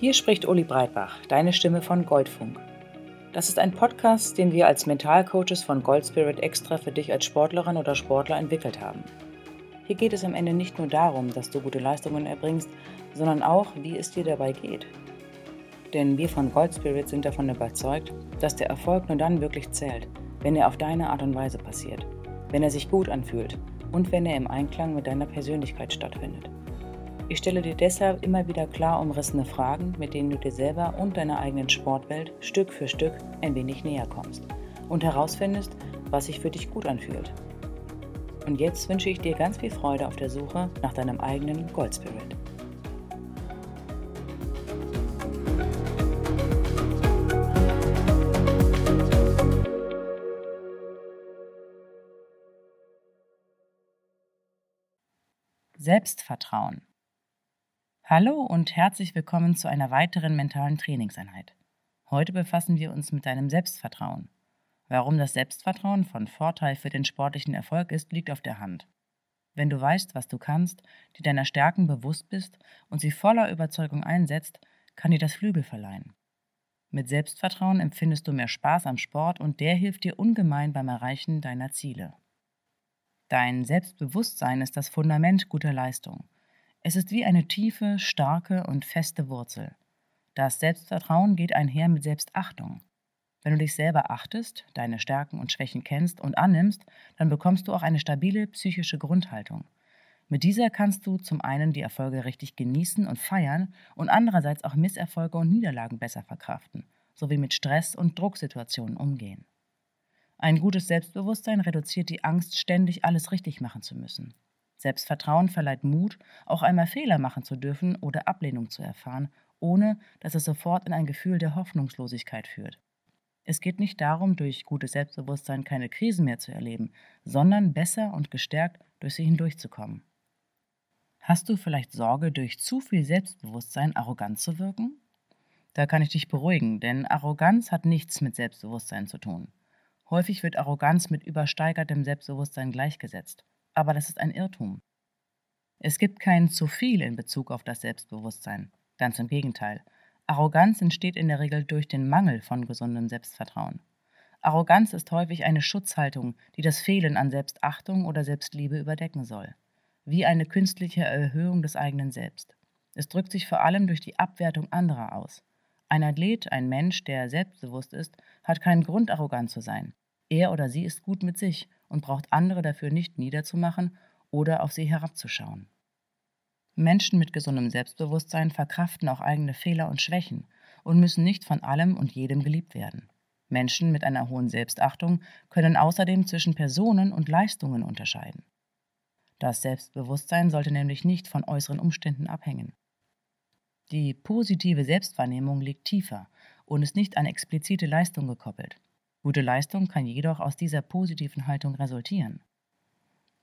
Hier spricht Uli Breitbach, deine Stimme von Goldfunk. Das ist ein Podcast, den wir als Mentalcoaches von Goldspirit extra für dich als Sportlerin oder Sportler entwickelt haben. Hier geht es am Ende nicht nur darum, dass du gute Leistungen erbringst, sondern auch, wie es dir dabei geht. Denn wir von Goldspirit sind davon überzeugt, dass der Erfolg nur dann wirklich zählt, wenn er auf deine Art und Weise passiert, wenn er sich gut anfühlt und wenn er im Einklang mit deiner Persönlichkeit stattfindet. Ich stelle dir deshalb immer wieder klar umrissene Fragen, mit denen du dir selber und deiner eigenen Sportwelt Stück für Stück ein wenig näher kommst und herausfindest, was sich für dich gut anfühlt. Und jetzt wünsche ich dir ganz viel Freude auf der Suche nach deinem eigenen Gold Spirit. Selbstvertrauen. Hallo und herzlich willkommen zu einer weiteren mentalen Trainingseinheit. Heute befassen wir uns mit deinem Selbstvertrauen. Warum das Selbstvertrauen von Vorteil für den sportlichen Erfolg ist, liegt auf der Hand. Wenn du weißt, was du kannst, dir deiner Stärken bewusst bist und sie voller Überzeugung einsetzt, kann dir das Flügel verleihen. Mit Selbstvertrauen empfindest du mehr Spaß am Sport und der hilft dir ungemein beim Erreichen deiner Ziele. Dein Selbstbewusstsein ist das Fundament guter Leistung. Es ist wie eine tiefe, starke und feste Wurzel. Das Selbstvertrauen geht einher mit Selbstachtung. Wenn du dich selber achtest, deine Stärken und Schwächen kennst und annimmst, dann bekommst du auch eine stabile psychische Grundhaltung. Mit dieser kannst du zum einen die Erfolge richtig genießen und feiern und andererseits auch Misserfolge und Niederlagen besser verkraften, sowie mit Stress und Drucksituationen umgehen. Ein gutes Selbstbewusstsein reduziert die Angst, ständig alles richtig machen zu müssen. Selbstvertrauen verleiht Mut, auch einmal Fehler machen zu dürfen oder Ablehnung zu erfahren, ohne dass es sofort in ein Gefühl der Hoffnungslosigkeit führt. Es geht nicht darum, durch gutes Selbstbewusstsein keine Krisen mehr zu erleben, sondern besser und gestärkt durch sie hindurchzukommen. Hast du vielleicht Sorge, durch zu viel Selbstbewusstsein arrogant zu wirken? Da kann ich dich beruhigen, denn Arroganz hat nichts mit Selbstbewusstsein zu tun. Häufig wird Arroganz mit übersteigertem Selbstbewusstsein gleichgesetzt aber das ist ein Irrtum. Es gibt kein zu viel in Bezug auf das Selbstbewusstsein. Ganz im Gegenteil. Arroganz entsteht in der Regel durch den Mangel von gesundem Selbstvertrauen. Arroganz ist häufig eine Schutzhaltung, die das Fehlen an Selbstachtung oder Selbstliebe überdecken soll. Wie eine künstliche Erhöhung des eigenen Selbst. Es drückt sich vor allem durch die Abwertung anderer aus. Ein Athlet, ein Mensch, der selbstbewusst ist, hat keinen Grund, arrogant zu sein. Er oder sie ist gut mit sich und braucht andere dafür nicht niederzumachen oder auf sie herabzuschauen. Menschen mit gesundem Selbstbewusstsein verkraften auch eigene Fehler und Schwächen und müssen nicht von allem und jedem geliebt werden. Menschen mit einer hohen Selbstachtung können außerdem zwischen Personen und Leistungen unterscheiden. Das Selbstbewusstsein sollte nämlich nicht von äußeren Umständen abhängen. Die positive Selbstwahrnehmung liegt tiefer und ist nicht an explizite Leistung gekoppelt. Gute Leistung kann jedoch aus dieser positiven Haltung resultieren.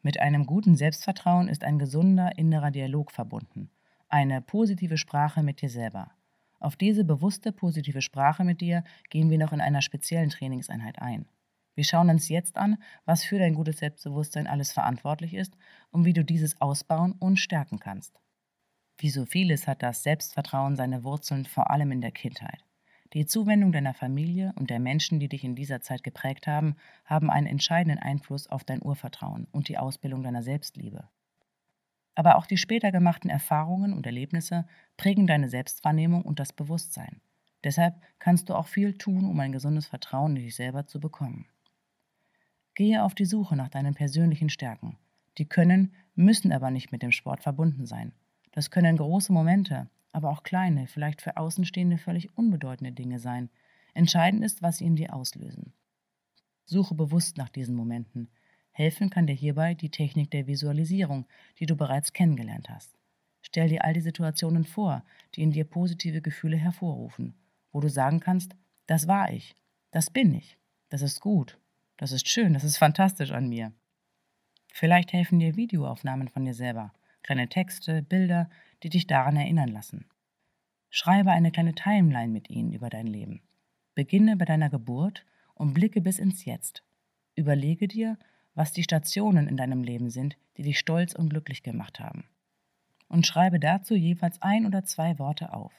Mit einem guten Selbstvertrauen ist ein gesunder innerer Dialog verbunden, eine positive Sprache mit dir selber. Auf diese bewusste positive Sprache mit dir gehen wir noch in einer speziellen Trainingseinheit ein. Wir schauen uns jetzt an, was für dein gutes Selbstbewusstsein alles verantwortlich ist und wie du dieses ausbauen und stärken kannst. Wie so vieles hat das Selbstvertrauen seine Wurzeln vor allem in der Kindheit. Die Zuwendung deiner Familie und der Menschen, die dich in dieser Zeit geprägt haben, haben einen entscheidenden Einfluss auf dein Urvertrauen und die Ausbildung deiner Selbstliebe. Aber auch die später gemachten Erfahrungen und Erlebnisse prägen deine Selbstwahrnehmung und das Bewusstsein. Deshalb kannst du auch viel tun, um ein gesundes Vertrauen in dich selber zu bekommen. Gehe auf die Suche nach deinen persönlichen Stärken. Die können, müssen aber nicht mit dem Sport verbunden sein. Das können große Momente, aber auch kleine, vielleicht für Außenstehende völlig unbedeutende Dinge sein. Entscheidend ist, was sie in dir auslösen. Suche bewusst nach diesen Momenten. Helfen kann dir hierbei die Technik der Visualisierung, die du bereits kennengelernt hast. Stell dir all die Situationen vor, die in dir positive Gefühle hervorrufen, wo du sagen kannst, das war ich, das bin ich, das ist gut, das ist schön, das ist fantastisch an mir. Vielleicht helfen dir Videoaufnahmen von dir selber, kleine Texte, Bilder, die dich daran erinnern lassen. Schreibe eine kleine Timeline mit ihnen über dein Leben. Beginne bei deiner Geburt und blicke bis ins Jetzt. Überlege dir, was die Stationen in deinem Leben sind, die dich stolz und glücklich gemacht haben. Und schreibe dazu jeweils ein oder zwei Worte auf.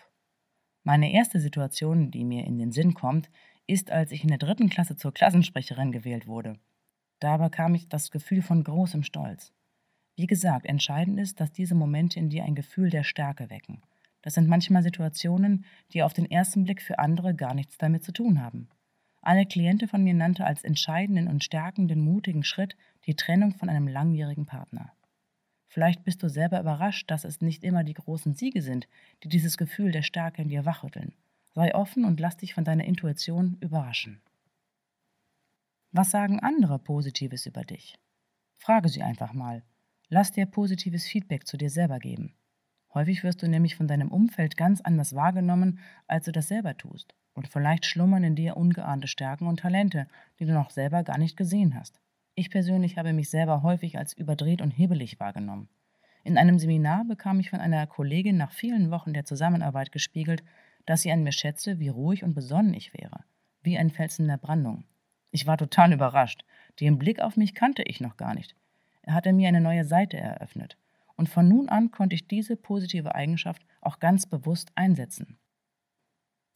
Meine erste Situation, die mir in den Sinn kommt, ist, als ich in der dritten Klasse zur Klassensprecherin gewählt wurde. Da bekam ich das Gefühl von großem Stolz. Wie gesagt, entscheidend ist, dass diese Momente in dir ein Gefühl der Stärke wecken. Das sind manchmal Situationen, die auf den ersten Blick für andere gar nichts damit zu tun haben. Eine Klientin von mir nannte als entscheidenden und stärkenden mutigen Schritt die Trennung von einem langjährigen Partner. Vielleicht bist du selber überrascht, dass es nicht immer die großen Siege sind, die dieses Gefühl der Stärke in dir wachrütteln. Sei offen und lass dich von deiner Intuition überraschen. Was sagen andere Positives über dich? Frage sie einfach mal. Lass dir positives Feedback zu dir selber geben. Häufig wirst du nämlich von deinem Umfeld ganz anders wahrgenommen, als du das selber tust. Und vielleicht schlummern in dir ungeahnte Stärken und Talente, die du noch selber gar nicht gesehen hast. Ich persönlich habe mich selber häufig als überdreht und hebelig wahrgenommen. In einem Seminar bekam ich von einer Kollegin nach vielen Wochen der Zusammenarbeit gespiegelt, dass sie an mir schätze, wie ruhig und besonnen ich wäre, wie ein Fels in der Brandung. Ich war total überrascht. Den Blick auf mich kannte ich noch gar nicht. Er hatte mir eine neue Seite eröffnet. Und von nun an konnte ich diese positive Eigenschaft auch ganz bewusst einsetzen.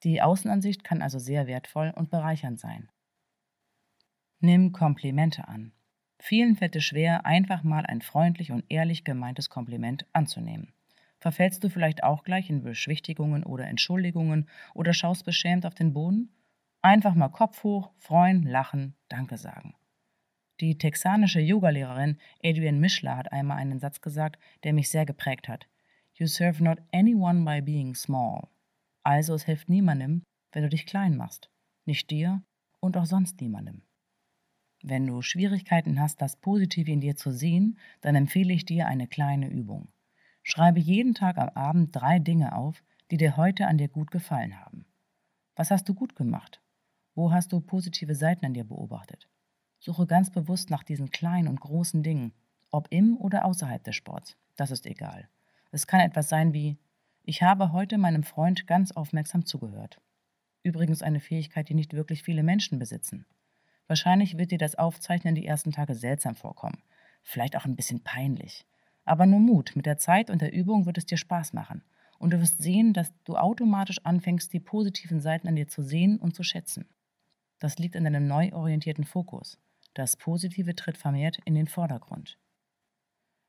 Die Außenansicht kann also sehr wertvoll und bereichernd sein. Nimm Komplimente an. Vielen fällt es schwer, einfach mal ein freundlich und ehrlich gemeintes Kompliment anzunehmen. Verfällst du vielleicht auch gleich in Beschwichtigungen oder Entschuldigungen oder schaust beschämt auf den Boden? Einfach mal Kopf hoch, freuen, lachen, Danke sagen. Die texanische Yogalehrerin Adrienne Mischler hat einmal einen Satz gesagt, der mich sehr geprägt hat. You serve not anyone by being small. Also es hilft niemandem, wenn du dich klein machst. Nicht dir und auch sonst niemandem. Wenn du Schwierigkeiten hast, das Positive in dir zu sehen, dann empfehle ich dir eine kleine Übung. Schreibe jeden Tag am Abend drei Dinge auf, die dir heute an dir gut gefallen haben. Was hast du gut gemacht? Wo hast du positive Seiten an dir beobachtet? Suche ganz bewusst nach diesen kleinen und großen Dingen, ob im oder außerhalb des Sports. Das ist egal. Es kann etwas sein wie, ich habe heute meinem Freund ganz aufmerksam zugehört. Übrigens eine Fähigkeit, die nicht wirklich viele Menschen besitzen. Wahrscheinlich wird dir das Aufzeichnen die ersten Tage seltsam vorkommen, vielleicht auch ein bisschen peinlich. Aber nur Mut, mit der Zeit und der Übung wird es dir Spaß machen. Und du wirst sehen, dass du automatisch anfängst, die positiven Seiten an dir zu sehen und zu schätzen. Das liegt an deinem neu orientierten Fokus. Das Positive tritt vermehrt in den Vordergrund.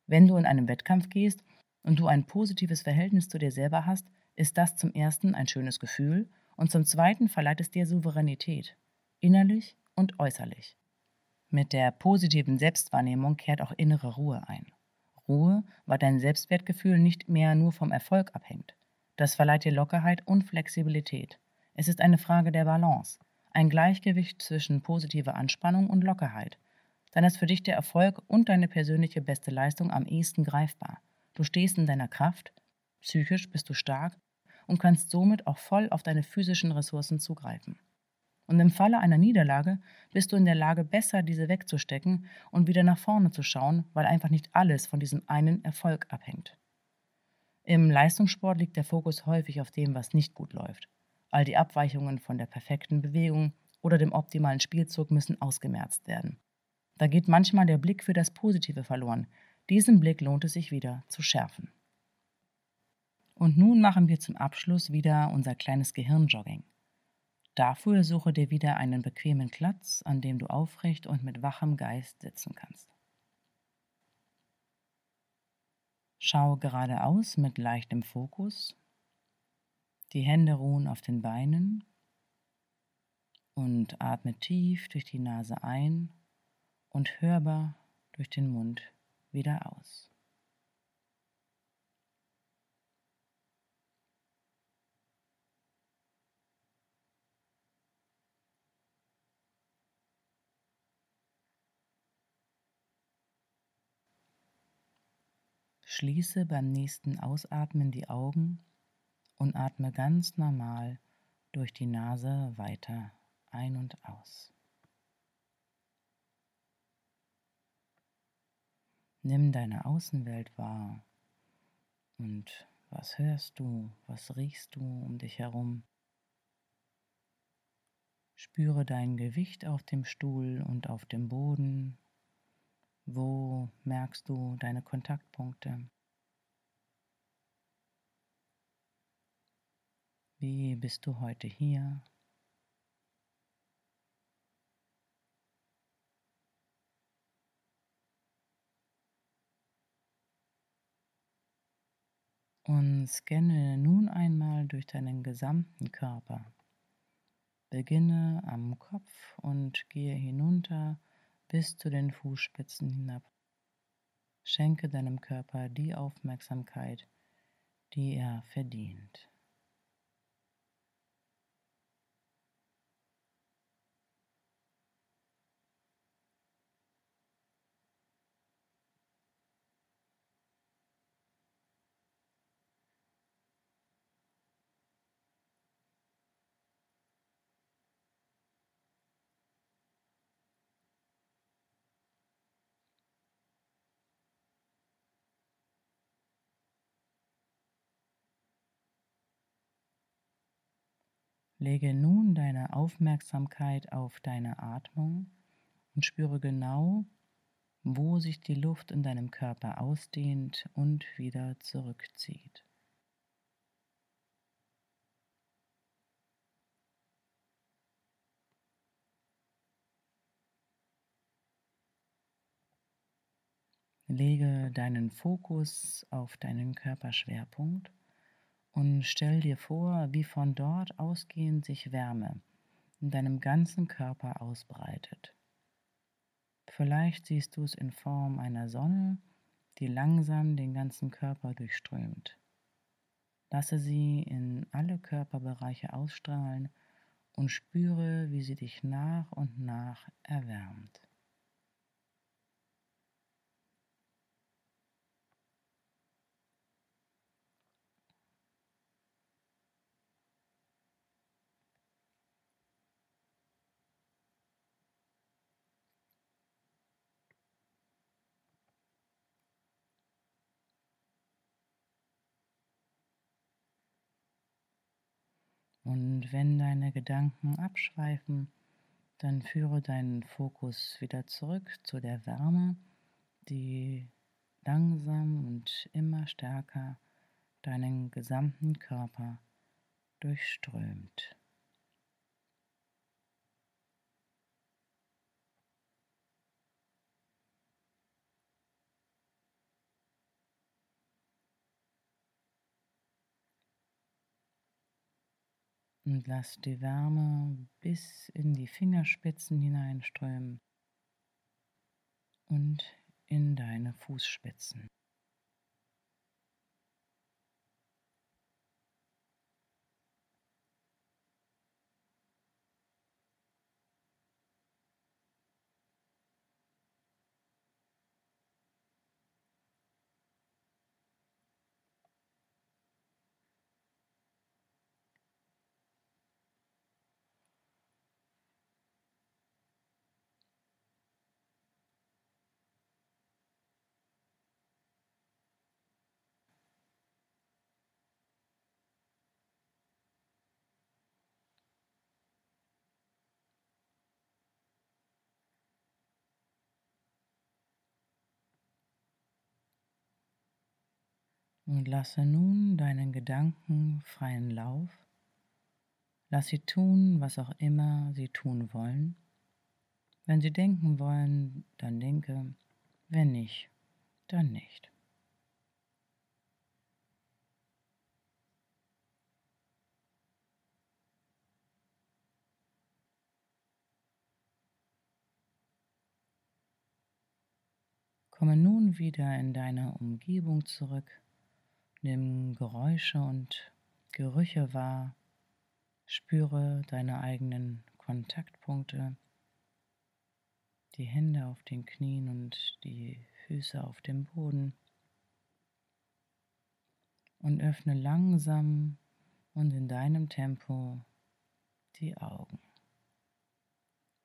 Wenn du in einen Wettkampf gehst und du ein positives Verhältnis zu dir selber hast, ist das zum ersten ein schönes Gefühl und zum zweiten verleiht es dir Souveränität, innerlich und äußerlich. Mit der positiven Selbstwahrnehmung kehrt auch innere Ruhe ein. Ruhe, weil dein Selbstwertgefühl nicht mehr nur vom Erfolg abhängt. Das verleiht dir Lockerheit und Flexibilität. Es ist eine Frage der Balance, ein Gleichgewicht zwischen positiver Anspannung und Lockerheit. Dann ist für dich der Erfolg und deine persönliche beste Leistung am ehesten greifbar. Du stehst in deiner Kraft, psychisch bist du stark und kannst somit auch voll auf deine physischen Ressourcen zugreifen. Und im Falle einer Niederlage bist du in der Lage, besser diese wegzustecken und wieder nach vorne zu schauen, weil einfach nicht alles von diesem einen Erfolg abhängt. Im Leistungssport liegt der Fokus häufig auf dem, was nicht gut läuft. All die Abweichungen von der perfekten Bewegung oder dem optimalen Spielzug müssen ausgemerzt werden. Da geht manchmal der Blick für das Positive verloren. Diesen Blick lohnt es sich wieder zu schärfen. Und nun machen wir zum Abschluss wieder unser kleines Gehirnjogging. Dafür suche dir wieder einen bequemen Platz, an dem du aufrecht und mit wachem Geist sitzen kannst. Schau geradeaus mit leichtem Fokus. Die Hände ruhen auf den Beinen und atme tief durch die Nase ein und hörbar durch den Mund wieder aus. Schließe beim nächsten Ausatmen die Augen und atme ganz normal durch die Nase weiter ein und aus. Nimm deine Außenwelt wahr und was hörst du, was riechst du um dich herum? Spüre dein Gewicht auf dem Stuhl und auf dem Boden. Wo merkst du deine Kontaktpunkte? Wie bist du heute hier? Und scanne nun einmal durch deinen gesamten Körper. Beginne am Kopf und gehe hinunter bis zu den Fußspitzen hinab. Schenke deinem Körper die Aufmerksamkeit, die er verdient. Lege nun deine Aufmerksamkeit auf deine Atmung und spüre genau, wo sich die Luft in deinem Körper ausdehnt und wieder zurückzieht. Lege deinen Fokus auf deinen Körperschwerpunkt und stell dir vor, wie von dort ausgehend sich Wärme in deinem ganzen Körper ausbreitet. Vielleicht siehst du es in Form einer Sonne, die langsam den ganzen Körper durchströmt. Lasse sie in alle Körperbereiche ausstrahlen und spüre, wie sie dich nach und nach erwärmt. Und wenn deine Gedanken abschweifen, dann führe deinen Fokus wieder zurück zu der Wärme, die langsam und immer stärker deinen gesamten Körper durchströmt. Und lass die Wärme bis in die Fingerspitzen hineinströmen und in deine Fußspitzen. Und lasse nun deinen Gedanken freien Lauf. Lass sie tun, was auch immer sie tun wollen. Wenn sie denken wollen, dann denke, wenn nicht, dann nicht. Komme nun wieder in deine Umgebung zurück Nimm Geräusche und Gerüche wahr, spüre deine eigenen Kontaktpunkte, die Hände auf den Knien und die Füße auf dem Boden und öffne langsam und in deinem Tempo die Augen.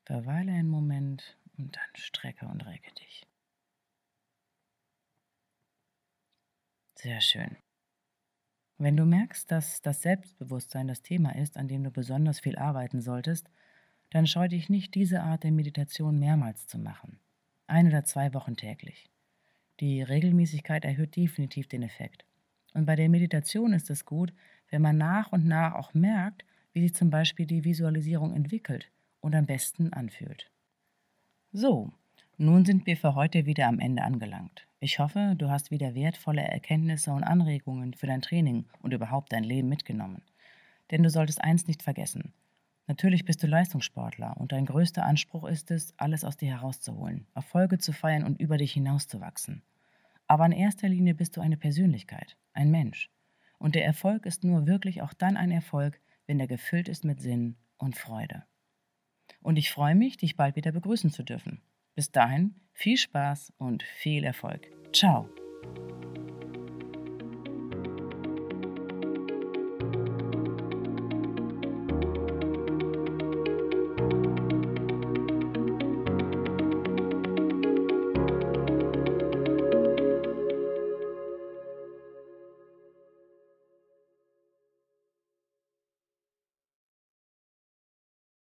Verweile einen Moment und dann strecke und recke dich. Sehr schön. Wenn du merkst, dass das Selbstbewusstsein das Thema ist, an dem du besonders viel arbeiten solltest, dann scheu dich nicht, diese Art der Meditation mehrmals zu machen. Ein oder zwei Wochen täglich. Die Regelmäßigkeit erhöht definitiv den Effekt. Und bei der Meditation ist es gut, wenn man nach und nach auch merkt, wie sich zum Beispiel die Visualisierung entwickelt und am besten anfühlt. So, nun sind wir für heute wieder am Ende angelangt. Ich hoffe, du hast wieder wertvolle Erkenntnisse und Anregungen für dein Training und überhaupt dein Leben mitgenommen. Denn du solltest eins nicht vergessen. Natürlich bist du Leistungssportler und dein größter Anspruch ist es, alles aus dir herauszuholen, Erfolge zu feiern und über dich hinauszuwachsen. Aber in erster Linie bist du eine Persönlichkeit, ein Mensch. Und der Erfolg ist nur wirklich auch dann ein Erfolg, wenn er gefüllt ist mit Sinn und Freude. Und ich freue mich, dich bald wieder begrüßen zu dürfen. Bis dahin viel Spaß und viel Erfolg. Tchau!